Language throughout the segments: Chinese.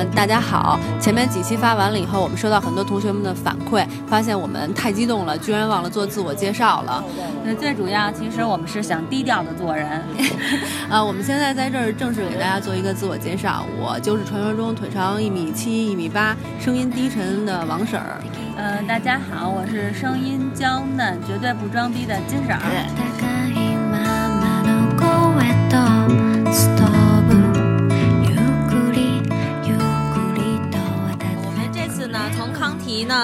嗯，大家好。前面几期发完了以后，我们收到很多同学们的反馈，发现我们太激动了，居然忘了做自我介绍了。那最主要，其实我们是想低调的做人。啊，我们现在在这儿正式给大家做一个自我介绍，我就是传说中腿长一米七、一米八、声音低沉的王婶儿。嗯，大家好，我是声音娇嫩、绝对不装逼的金婶儿。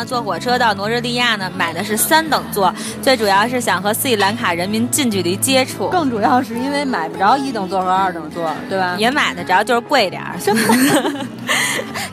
坐火车到挪日利亚呢，买的是三等座，最主要是想和斯里兰卡人民近距离接触，更主要是因为买不着一等座和二等座，对吧？也买得着，就是贵点儿。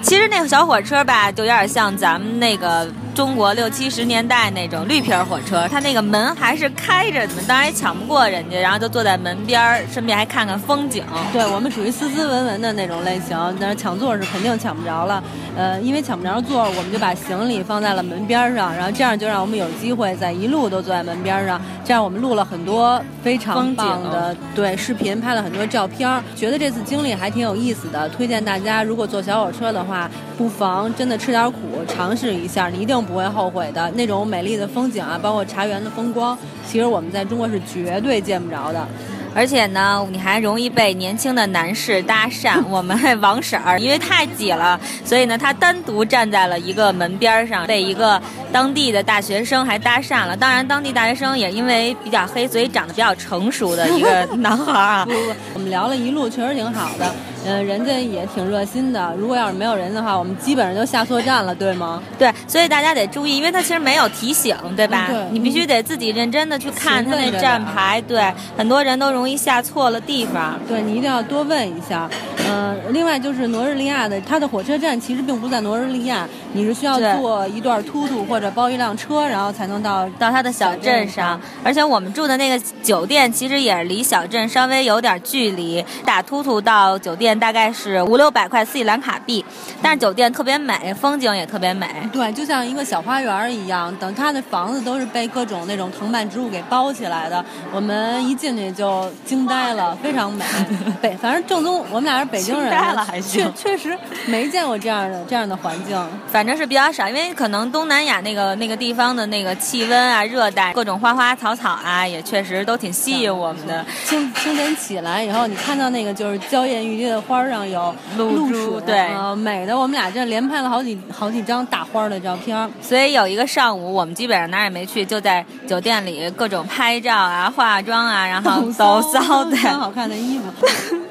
其实那个小火车吧，就有点像咱们那个中国六七十年代那种绿皮火车，它那个门还是开着的，当然也抢不过人家，然后就坐在门边儿，顺便还看看风景。对我们属于斯斯文文的那种类型，但是抢座是肯定抢不着了。呃，因为抢不着座，我们就把行李放在了门边上，然后这样就让我们有机会在一路都坐在门边上。这样我们录了很多非常棒的对视频，拍了很多照片，觉得这次经历还挺有意思的。推荐大家如果坐小火车的话，不妨真的吃点苦，尝试一下，你一定不会后悔的。那种美丽的风景啊，包括茶园的风光，其实我们在中国是绝对见不着的。而且呢，你还容易被年轻的男士搭讪。我们王婶儿因为太挤了，所以呢，她单独站在了一个门边上，被一个当地的大学生还搭讪了。当然，当地大学生也因为比较黑，所以长得比较成熟的一个男孩啊。我们聊了一路，确实挺好的。嗯，人家也挺热心的。如果要是没有人的话，我们基本上就下错站了，对吗？对，所以大家得注意，因为他其实没有提醒，对吧？对，你必须得自己认真的去看他那站牌。对，很多人都容易下错了地方。对你一定要多问一下。嗯，另外就是挪日利亚的，它的火车站其实并不在挪日利亚，你是需要坐一段突突或者包一辆车，然后才能到到它的小镇上。而且我们住的那个酒店其实也是离小镇稍微有点距离，打突突到酒店。大概是五六百块斯里兰卡币，但是酒店特别美，风景也特别美。对，就像一个小花园一样。等它的房子都是被各种那种藤蔓植物给包起来的，我们一进去就惊呆了，非常美。北，反正正宗，我们俩是北京人，确确实没见过这样的这样的环境，反正是比较少。因为可能东南亚那个那个地方的那个气温啊，热带各种花花草草啊，也确实都挺吸引我们的。清清晨起来以后，你看到那个就是娇艳欲滴的。花上有露珠，对，美的。我们俩这连拍了好几好几张大花的照片，所以有一个上午，我们基本上哪儿也没去，就在酒店里各种拍照啊、化妆啊，然后 抖骚的，穿好看的衣服。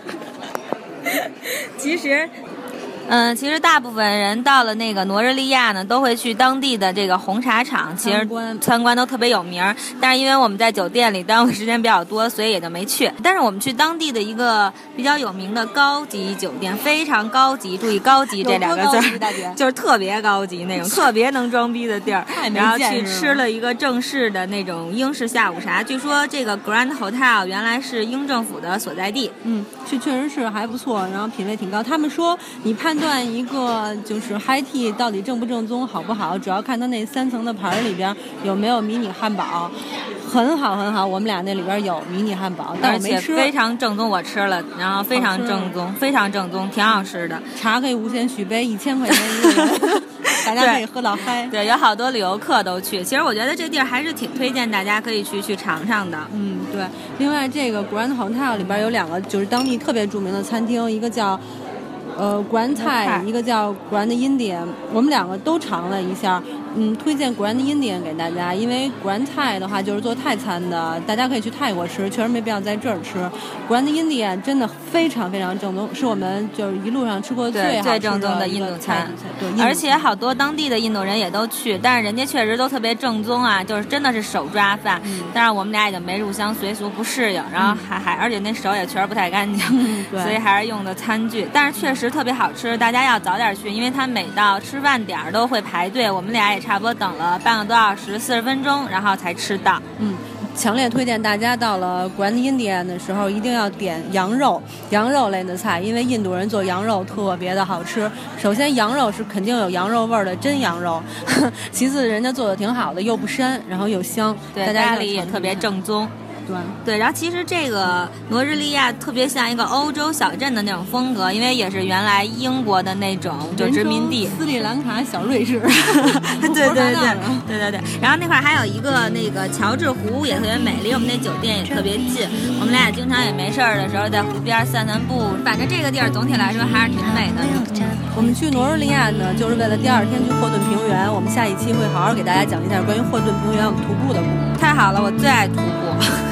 其实。嗯，其实大部分人到了那个挪日利亚呢，都会去当地的这个红茶厂，其实参观都特别有名儿。但是因为我们在酒店里耽误时间比较多，所以也就没去。但是我们去当地的一个比较有名的高级酒店，非常高级，注意“高级”这两个字，就是特别高级那种，特别能装逼的地儿。然后去吃了一个正式的那种英式下午茶。据说这个 Grand Hotel 原来是英政府的所在地。嗯，是确实是还不错，然后品味挺高。他们说你判。判断一个就是 High Tea 到底正不正宗好不好，主要看它那三层的盘儿里边有没有迷你汉堡，很好很好。我们俩那里边有迷你汉堡，但是没吃。非常正宗，我吃了，然后非常正宗，非常正宗，挺好吃的。茶可以无限续杯，一千块钱一个人，大家可以喝到嗨。对，有好多旅游客都去。其实我觉得这地儿还是挺推荐大家可以去去尝尝的。嗯，对。另外，这个 Grand Hotel 里边有两个就是当地特别著名的餐厅，一个叫。呃，Grand Thai，一个叫 Grand Indian，我们两个都尝了一下。嗯，推荐 Grand Indian 给大家，因为 Grand 话就是做泰餐的，大家可以去泰国吃，确实没必要在这儿吃。Grand Indian 真的非常非常正宗，是我们就是一路上吃过最最正宗的印度餐。对，而且好多当地的印度人也都去，但是人家确实都特别正宗啊，就是真的是手抓饭。但是我们俩已经没入乡随俗，不适应，然后还还而且那手也确实不太干净，所以还是用的餐具。但是确实特别好吃，大家要早点去，因为它每到吃饭点儿都会排队。我们俩也。差不多等了半个多小时，四十分钟，然后才吃到。嗯，强烈推荐大家到了 Grand Indian 的时候，一定要点羊肉，羊肉类的菜，因为印度人做羊肉特别的好吃。首先，羊肉是肯定有羊肉味儿的真羊肉；其次，人家做的挺好的，又不膻，然后又香。对，家里也特别正宗。对对，然后其实这个罗日利亚特别像一个欧洲小镇的那种风格，因为也是原来英国的那种就殖民地，斯里兰卡小瑞士。对对对对对对。然后那块还有一个那个乔治湖也特别美，离我们那酒店也特别近，我们俩经常也没事儿的时候在湖边散散步。反正这个地儿总体来说还是挺美的。我们去罗日利亚呢，就是为了第二天去霍顿平原。我们下一期会好好给大家讲一下关于霍顿平原我们徒步的故事。太好了，我最爱徒步。好，拜拜。还太好了，我最爱徒步。